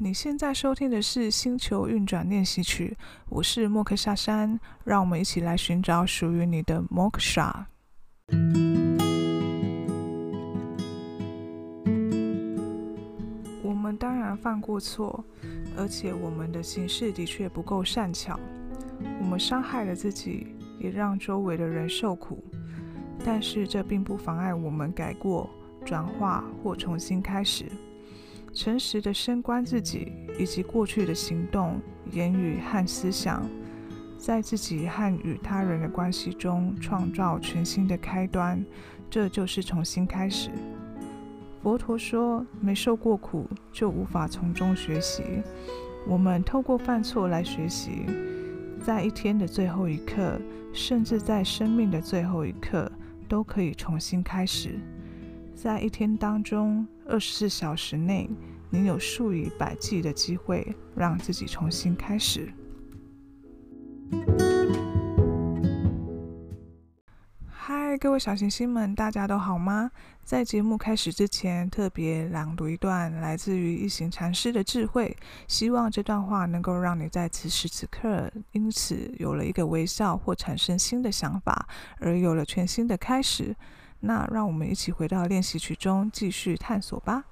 你现在收听的是《星球运转练习曲》，我是莫克夏山，让我们一起来寻找属于你的莫克夏。我们当然犯过错，而且我们的行事的确不够善巧，我们伤害了自己，也让周围的人受苦。但是这并不妨碍我们改过、转化或重新开始。诚实的深观自己以及过去的行动、言语和思想，在自己和与他人的关系中创造全新的开端，这就是重新开始。佛陀说，没受过苦就无法从中学习。我们透过犯错来学习，在一天的最后一刻，甚至在生命的最后一刻，都可以重新开始。在一天当中，二十四小时内，你有数以百计的机会让自己重新开始。嗨，各位小行星们，大家都好吗？在节目开始之前，特别朗读一段来自于一行禅师的智慧，希望这段话能够让你在此时此刻因此有了一个微笑或产生新的想法，而有了全新的开始。那让我们一起回到练习曲中继续探索吧。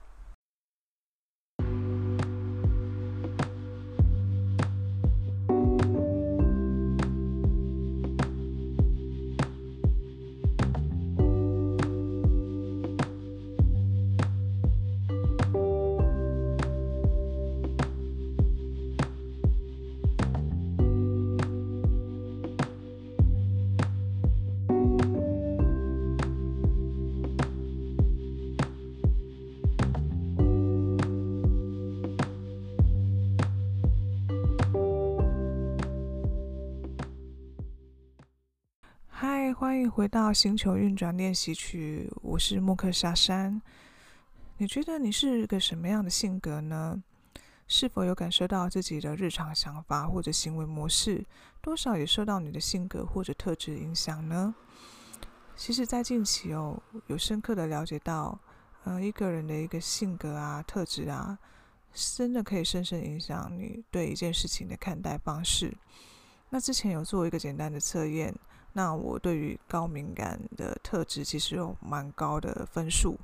欢迎回到星球运转练习曲，我是莫克夏山。你觉得你是个什么样的性格呢？是否有感受到自己的日常想法或者行为模式，多少也受到你的性格或者特质影响呢？其实，在近期哦，有深刻的了解到，呃，一个人的一个性格啊、特质啊，真的可以深深影响你对一件事情的看待方式。那之前有做一个简单的测验。那我对于高敏感的特质其实有蛮高的分数。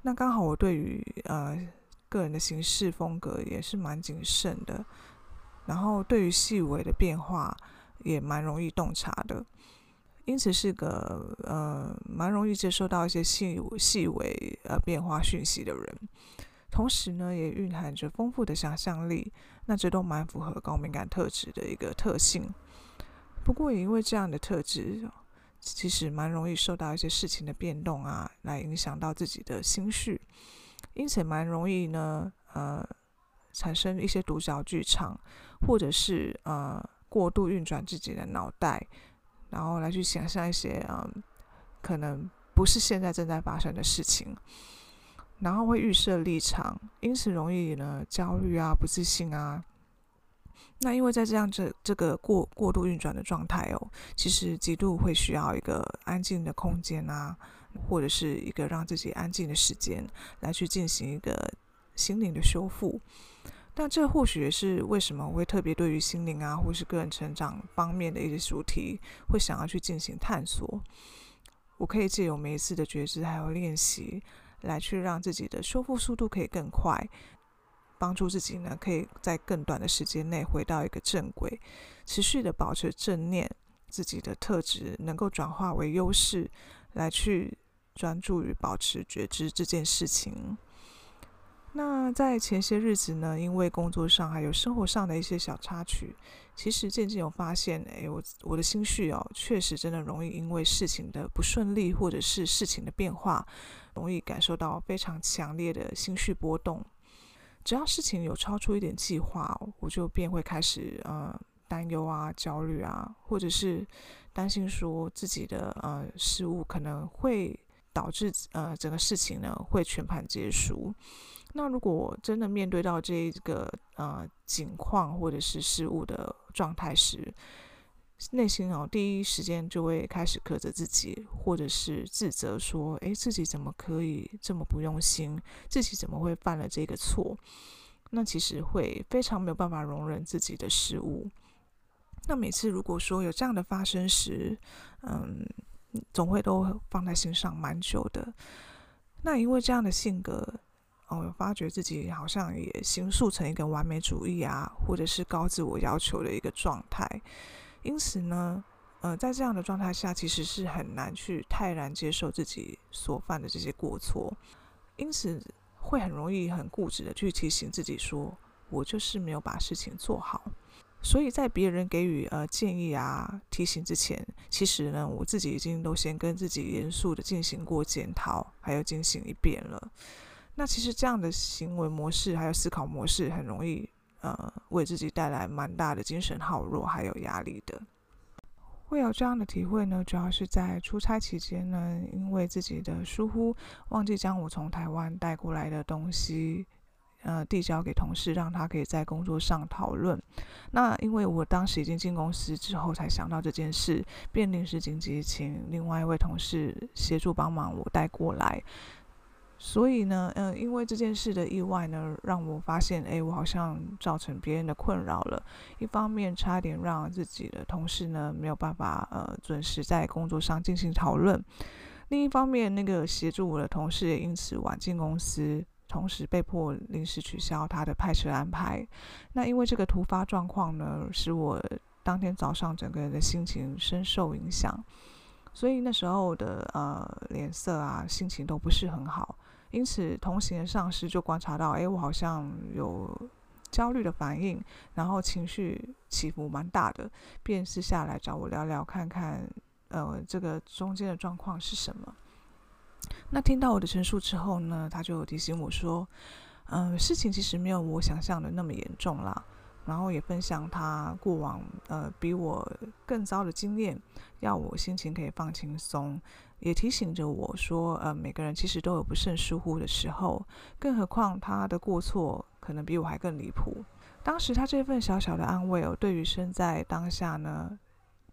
那刚好我对于呃个人的行事风格也是蛮谨慎的，然后对于细微的变化也蛮容易洞察的，因此是个呃蛮容易接受到一些细细微呃变化讯息的人。同时呢，也蕴含着丰富的想象力，那这都蛮符合高敏感特质的一个特性。不过也因为这样的特质，其实蛮容易受到一些事情的变动啊，来影响到自己的心绪，因此蛮容易呢，呃，产生一些独角剧场，或者是呃过度运转自己的脑袋，然后来去想象一些嗯、可能不是现在正在发生的事情，然后会预设立场，因此容易呢焦虑啊、不自信啊。那因为在这样这这个过过度运转的状态哦，其实极度会需要一个安静的空间啊，或者是一个让自己安静的时间，来去进行一个心灵的修复。但这或许也是为什么我会特别对于心灵啊，或是个人成长方面的一些主题，会想要去进行探索。我可以借由每一次的觉知还有练习，来去让自己的修复速度可以更快。帮助自己呢，可以在更短的时间内回到一个正轨，持续的保持正念，自己的特质能够转化为优势，来去专注于保持觉知这件事情。那在前些日子呢，因为工作上还有生活上的一些小插曲，其实渐渐有发现，哎，我我的心绪哦，确实真的容易因为事情的不顺利，或者是事情的变化，容易感受到非常强烈的心绪波动。只要事情有超出一点计划，我就便会开始呃担忧啊、焦虑啊，或者是担心说自己的呃失误可能会导致呃整个事情呢会全盘皆输。那如果真的面对到这个呃境况或者是失误的状态时，内心哦，第一时间就会开始苛责自己，或者是自责说：“诶，自己怎么可以这么不用心？自己怎么会犯了这个错？”那其实会非常没有办法容忍自己的失误。那每次如果说有这样的发生时，嗯，总会都放在心上蛮久的。那因为这样的性格，哦，发觉自己好像也形塑成一个完美主义啊，或者是高自我要求的一个状态。因此呢，呃，在这样的状态下，其实是很难去泰然接受自己所犯的这些过错。因此，会很容易很固执的去提醒自己说，我就是没有把事情做好。所以在别人给予呃建议啊、提醒之前，其实呢，我自己已经都先跟自己严肃的进行过检讨，还有进行一遍了。那其实这样的行为模式还有思考模式，很容易呃为自己带来蛮大的精神耗弱还有压力的。会有这样的体会呢，主要是在出差期间呢，因为自己的疏忽，忘记将我从台湾带过来的东西。呃，递交给同事，让他可以在工作上讨论。那因为我当时已经进公司之后才想到这件事，便临时紧急请另外一位同事协助帮忙我带过来。所以呢，嗯、呃，因为这件事的意外呢，让我发现，哎，我好像造成别人的困扰了。一方面，差点让自己的同事呢没有办法呃准时在工作上进行讨论；另一方面，那个协助我的同事也因此晚进公司。同时被迫临时取消他的派车安排。那因为这个突发状况呢，使我当天早上整个人的心情深受影响，所以那时候的呃脸色啊，心情都不是很好。因此，同行的上司就观察到，哎，我好像有焦虑的反应，然后情绪起伏蛮大的，便私下来找我聊聊，看看呃这个中间的状况是什么。那听到我的陈述之后呢，他就提醒我说：“嗯、事情其实没有我想象的那么严重啦。”然后也分享他过往呃比我更糟的经验，要我心情可以放轻松，也提醒着我说：“呃，每个人其实都有不慎疏忽的时候，更何况他的过错可能比我还更离谱。”当时他这份小小的安慰哦，对于身在当下呢，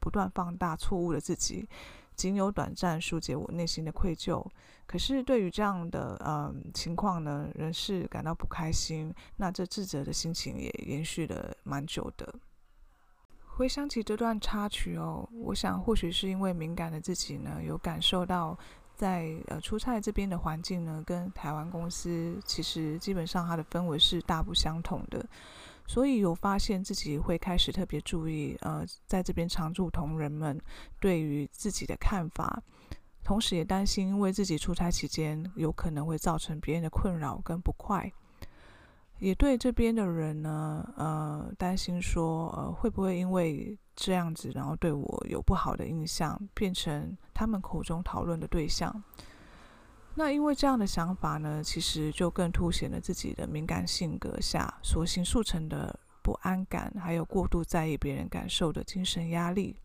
不断放大错误的自己。仅有短暂疏解我内心的愧疚，可是对于这样的呃情况呢，仍是感到不开心。那这自责的心情也延续了蛮久的。回想起这段插曲哦，我想或许是因为敏感的自己呢，有感受到在呃出差这边的环境呢，跟台湾公司其实基本上它的氛围是大不相同的。所以有发现自己会开始特别注意，呃，在这边常驻同仁们对于自己的看法，同时也担心，因为自己出差期间有可能会造成别人的困扰跟不快，也对这边的人呢，呃，担心说，呃，会不会因为这样子，然后对我有不好的印象，变成他们口中讨论的对象。那因为这样的想法呢，其实就更凸显了自己的敏感性格下所形塑成的不安感，还有过度在意别人感受的精神压力。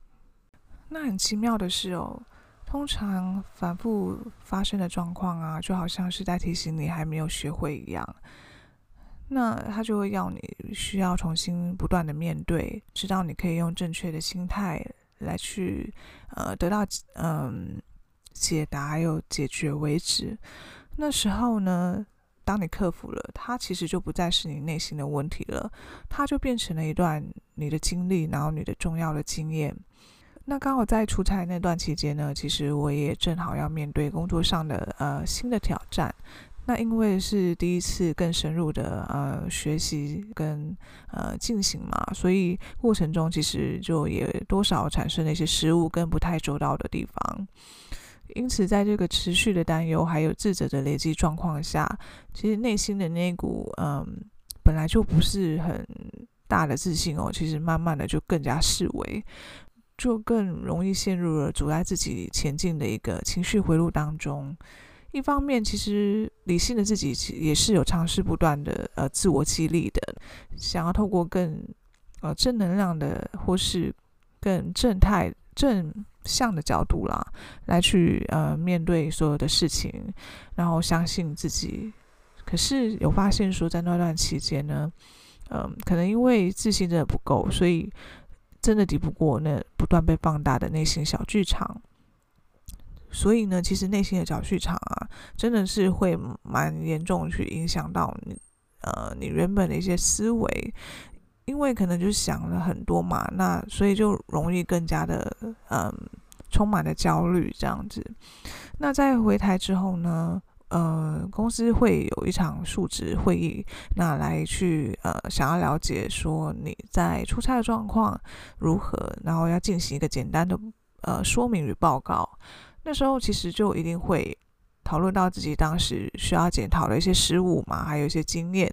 那很奇妙的是哦，通常反复发生的状况啊，就好像是在提醒你还没有学会一样。那他就会要你需要重新不断的面对，直到你可以用正确的心态来去呃得到嗯。解答还有解决为止。那时候呢，当你克服了，它其实就不再是你内心的问题了，它就变成了一段你的经历，然后你的重要的经验。那刚好在出差那段期间呢，其实我也正好要面对工作上的呃新的挑战。那因为是第一次更深入的呃学习跟呃进行嘛，所以过程中其实就也多少产生了一些失误跟不太周到的地方。因此，在这个持续的担忧还有自责的累积状况下，其实内心的那股嗯，本来就不是很大的自信哦，其实慢慢的就更加式微，就更容易陷入了阻碍自己前进的一个情绪回路当中。一方面，其实理性的自己也是有尝试不断的呃自我激励的，想要透过更呃正能量的或是更正态正。向的角度啦，来去呃面对所有的事情，然后相信自己。可是有发现说，在那段期间呢，嗯、可能因为自信真的不够，所以真的抵不过那不断被放大的内心小剧场。所以呢，其实内心的小剧场啊，真的是会蛮严重去影响到你呃你原本的一些思维，因为可能就想了很多嘛，那所以就容易更加的嗯充满了焦虑这样子。那在回台之后呢，呃，公司会有一场述职会议，那来去呃想要了解说你在出差的状况如何，然后要进行一个简单的呃说明与报告。那时候其实就一定会讨论到自己当时需要检讨的一些失误嘛，还有一些经验，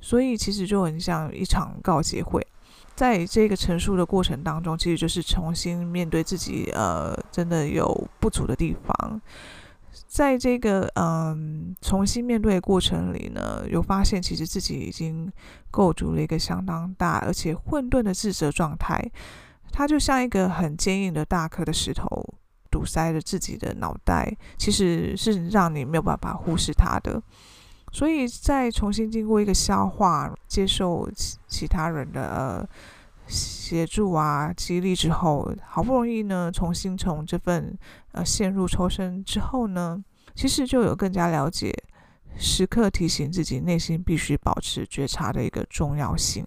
所以其实就很像一场告解会。在这个陈述的过程当中，其实就是重新面对自己呃真的有不足的地方。在这个嗯重新面对的过程里呢，有发现其实自己已经构筑了一个相当大而且混沌的自责状态，它就像一个很坚硬的大颗的石头堵塞了自己的脑袋，其实是让你没有办法忽视它的。所以在重新经过一个消化、接受其其他人的呃协助啊、激励之后，好不容易呢，重新从这份呃陷入抽身之后呢，其实就有更加了解，时刻提醒自己内心必须保持觉察的一个重要性。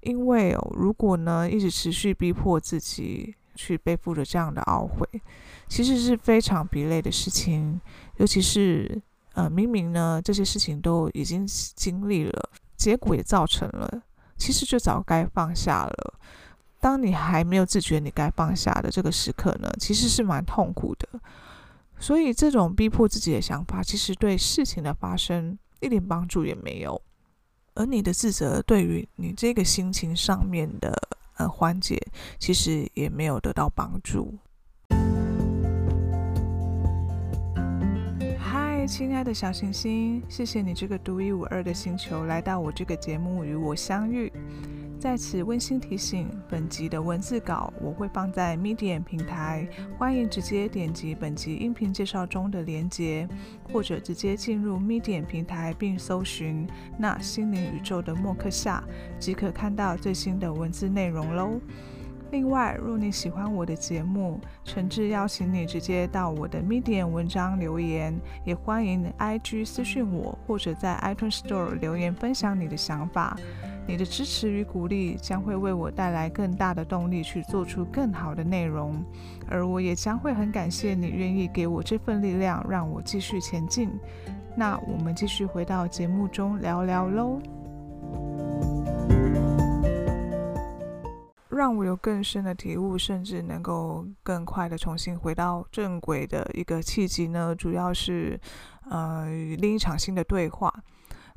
因为哦，如果呢一直持续逼迫自己去背负着这样的懊悔，其实是非常疲累的事情，尤其是呃明明呢这些事情都已经经历了，结果也造成了。其实就早该放下了。当你还没有自觉你该放下的这个时刻呢，其实是蛮痛苦的。所以这种逼迫自己的想法，其实对事情的发生一点帮助也没有。而你的自责对于你这个心情上面的缓解，其实也没有得到帮助。嗨亲爱的小行星，谢谢你这个独一无二的星球来到我这个节目与我相遇。在此温馨提醒，本集的文字稿我会放在 Medium 平台，欢迎直接点击本集音频介绍中的链接，或者直接进入 Medium 平台并搜寻“那心灵宇宙的默克夏”，即可看到最新的文字内容喽。另外，若你喜欢我的节目，诚挚邀请你直接到我的 Medium 文章留言，也欢迎 IG 私讯我，或者在 iTunes Store 留言分享你的想法。你的支持与鼓励将会为我带来更大的动力，去做出更好的内容，而我也将会很感谢你愿意给我这份力量，让我继续前进。那我们继续回到节目中聊聊喽。让我有更深的体悟，甚至能够更快的重新回到正轨的一个契机呢，主要是呃另一场新的对话。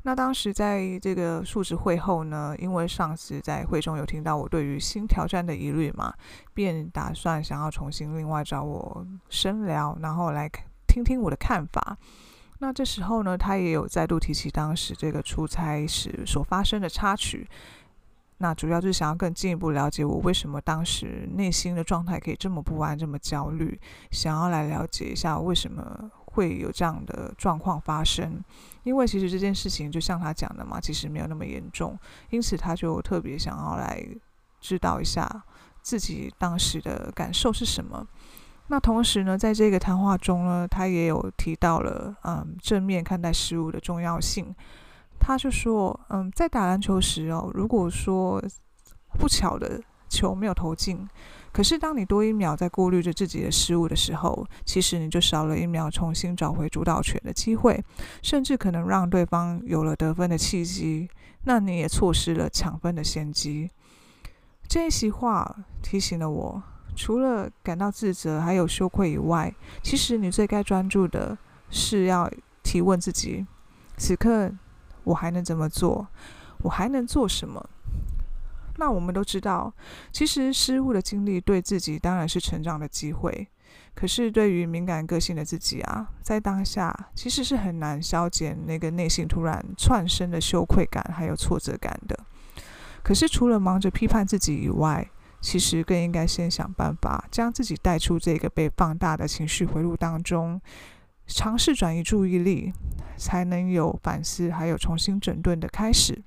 那当时在这个述职会后呢，因为上司在会中有听到我对于新挑战的疑虑嘛，便打算想要重新另外找我深聊，然后来听听我的看法。那这时候呢，他也有再度提起当时这个出差时所发生的插曲。那主要就是想要更进一步了解我为什么当时内心的状态可以这么不安、这么焦虑，想要来了解一下为什么会有这样的状况发生。因为其实这件事情就像他讲的嘛，其实没有那么严重，因此他就特别想要来知道一下自己当时的感受是什么。那同时呢，在这个谈话中呢，他也有提到了嗯正面看待事物的重要性。他就说：“嗯，在打篮球时哦，如果说不巧的球没有投进，可是当你多一秒在顾虑着自己的失误的时候，其实你就少了一秒重新找回主导权的机会，甚至可能让对方有了得分的契机，那你也错失了抢分的先机。”这一席话提醒了我，除了感到自责还有羞愧以外，其实你最该专注的是要提问自己，此刻。我还能怎么做？我还能做什么？那我们都知道，其实失误的经历对自己当然是成长的机会。可是对于敏感个性的自己啊，在当下其实是很难消减那个内心突然窜升的羞愧感还有挫折感的。可是除了忙着批判自己以外，其实更应该先想办法将自己带出这个被放大的情绪回路当中。尝试转移注意力，才能有反思，还有重新整顿的开始。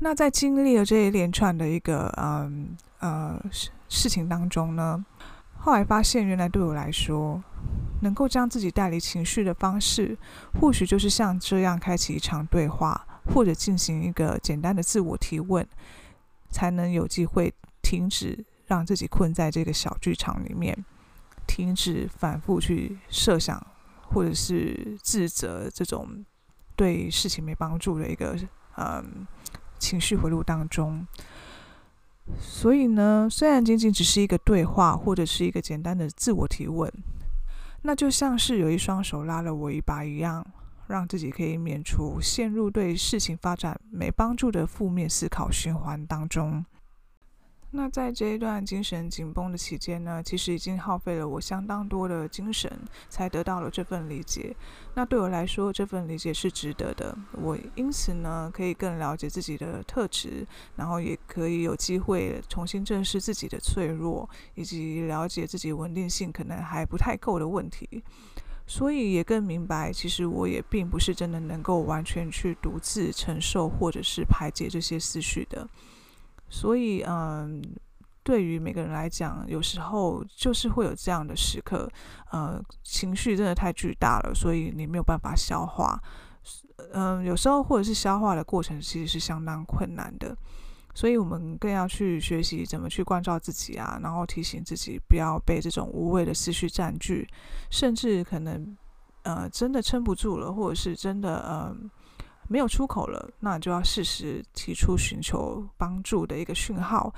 那在经历了这一连串的一个嗯呃事情当中呢，后来发现，原来对我来说，能够将自己带离情绪的方式，或许就是像这样开启一场对话，或者进行一个简单的自我提问，才能有机会停止让自己困在这个小剧场里面，停止反复去设想或者是自责这种对事情没帮助的一个嗯情绪回路当中。所以呢，虽然仅仅只是一个对话，或者是一个简单的自我提问，那就像是有一双手拉了我一把一样，让自己可以免除陷入对事情发展没帮助的负面思考循环当中。那在这一段精神紧绷的期间呢，其实已经耗费了我相当多的精神，才得到了这份理解。那对我来说，这份理解是值得的。我因此呢，可以更了解自己的特质，然后也可以有机会重新正视自己的脆弱，以及了解自己稳定性可能还不太够的问题。所以也更明白，其实我也并不是真的能够完全去独自承受或者是排解这些思绪的。所以，嗯，对于每个人来讲，有时候就是会有这样的时刻，呃，情绪真的太巨大了，所以你没有办法消化。嗯，有时候或者是消化的过程其实是相当困难的，所以我们更要去学习怎么去关照自己啊，然后提醒自己不要被这种无谓的思绪占据，甚至可能，呃，真的撑不住了，或者是真的，嗯。没有出口了，那就要适时提出寻求帮助的一个讯号，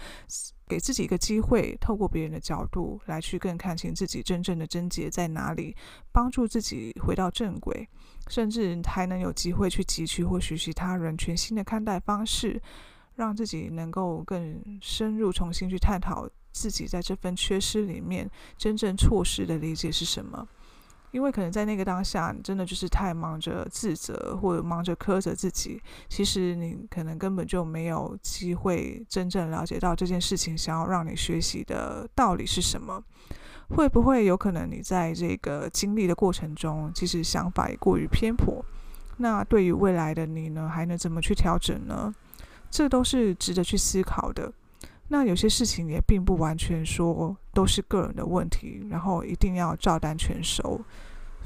给自己一个机会，透过别人的角度来去更看清自己真正的症结在哪里，帮助自己回到正轨，甚至还能有机会去汲取或学习他人全新的看待方式，让自己能够更深入重新去探讨自己在这份缺失里面真正错失的理解是什么。因为可能在那个当下，你真的就是太忙着自责或者忙着苛责自己，其实你可能根本就没有机会真正了解到这件事情想要让你学习的道理是什么。会不会有可能你在这个经历的过程中，其实想法也过于偏颇？那对于未来的你呢，还能怎么去调整呢？这都是值得去思考的。那有些事情也并不完全说都是个人的问题，然后一定要照单全收。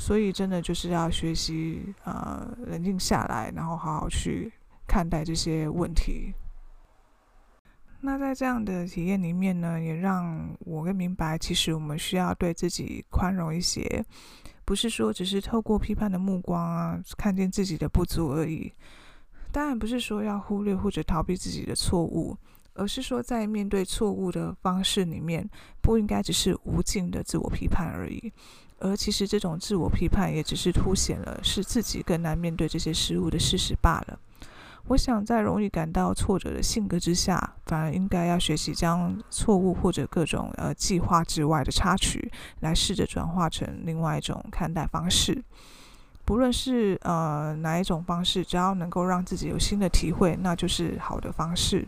所以，真的就是要学习，呃，冷静下来，然后好好去看待这些问题。那在这样的体验里面呢，也让我更明白，其实我们需要对自己宽容一些，不是说只是透过批判的目光啊，看见自己的不足而已。当然，不是说要忽略或者逃避自己的错误。而是说，在面对错误的方式里面，不应该只是无尽的自我批判而已。而其实这种自我批判也只是凸显了是自己更难面对这些失误的事实罢了。我想，在容易感到挫折的性格之下，反而应该要学习将错误或者各种呃计划之外的插曲，来试着转化成另外一种看待方式。不论是呃哪一种方式，只要能够让自己有新的体会，那就是好的方式。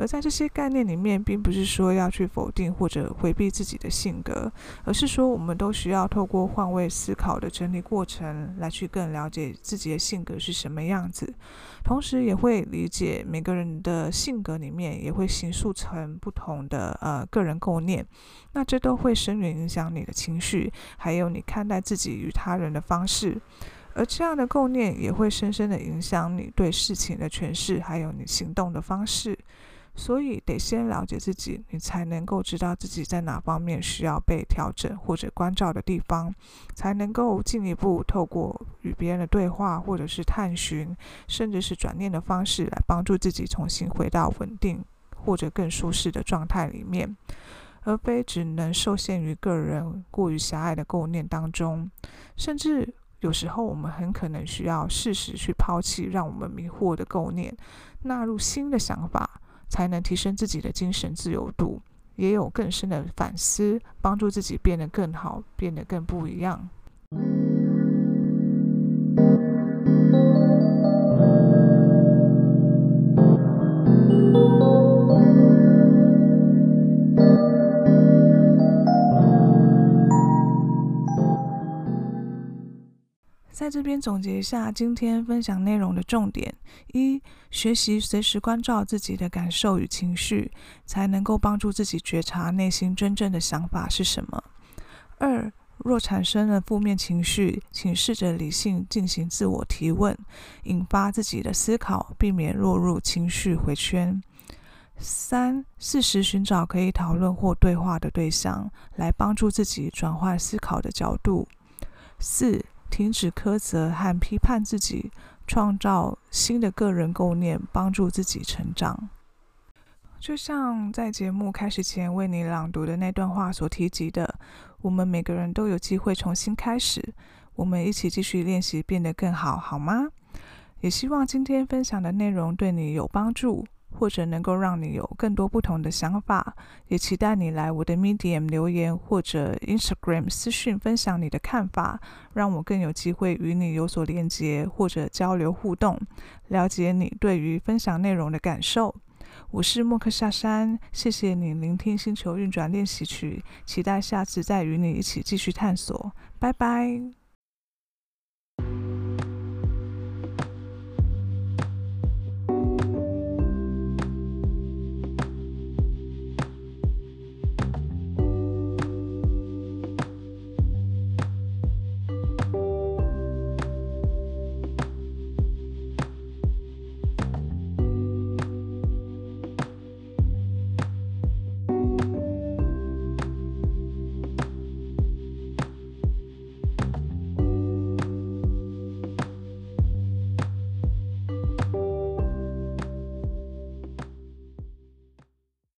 而在这些概念里面，并不是说要去否定或者回避自己的性格，而是说我们都需要透过换位思考的整理过程，来去更了解自己的性格是什么样子，同时也会理解每个人的性格里面也会形塑成不同的呃个人构念，那这都会深远影响你的情绪，还有你看待自己与他人的方式，而这样的构念也会深深的影响你对事情的诠释，还有你行动的方式。所以得先了解自己，你才能够知道自己在哪方面需要被调整或者关照的地方，才能够进一步透过与别人的对话，或者是探寻，甚至是转念的方式来帮助自己重新回到稳定或者更舒适的状态里面，而非只能受限于个人过于狭隘的构念当中。甚至有时候，我们很可能需要适时去抛弃让我们迷惑的构念，纳入新的想法。才能提升自己的精神自由度，也有更深的反思，帮助自己变得更好，变得更不一样。这边总结一下今天分享内容的重点：一、学习随时关照自己的感受与情绪，才能够帮助自己觉察内心真正的想法是什么；二、若产生了负面情绪，请试着理性进行自我提问，引发自己的思考，避免落入情绪回圈。三、适时寻找可以讨论或对话的对象，来帮助自己转换思考的角度。四、停止苛责和批判自己，创造新的个人构念，帮助自己成长。就像在节目开始前为你朗读的那段话所提及的，我们每个人都有机会重新开始，我们一起继续练习，变得更好，好吗？也希望今天分享的内容对你有帮助。或者能够让你有更多不同的想法，也期待你来我的 Medium 留言或者 Instagram 私讯分享你的看法，让我更有机会与你有所连接或者交流互动，了解你对于分享内容的感受。我是莫克夏山，谢谢你聆听星球运转练习曲，期待下次再与你一起继续探索。拜拜。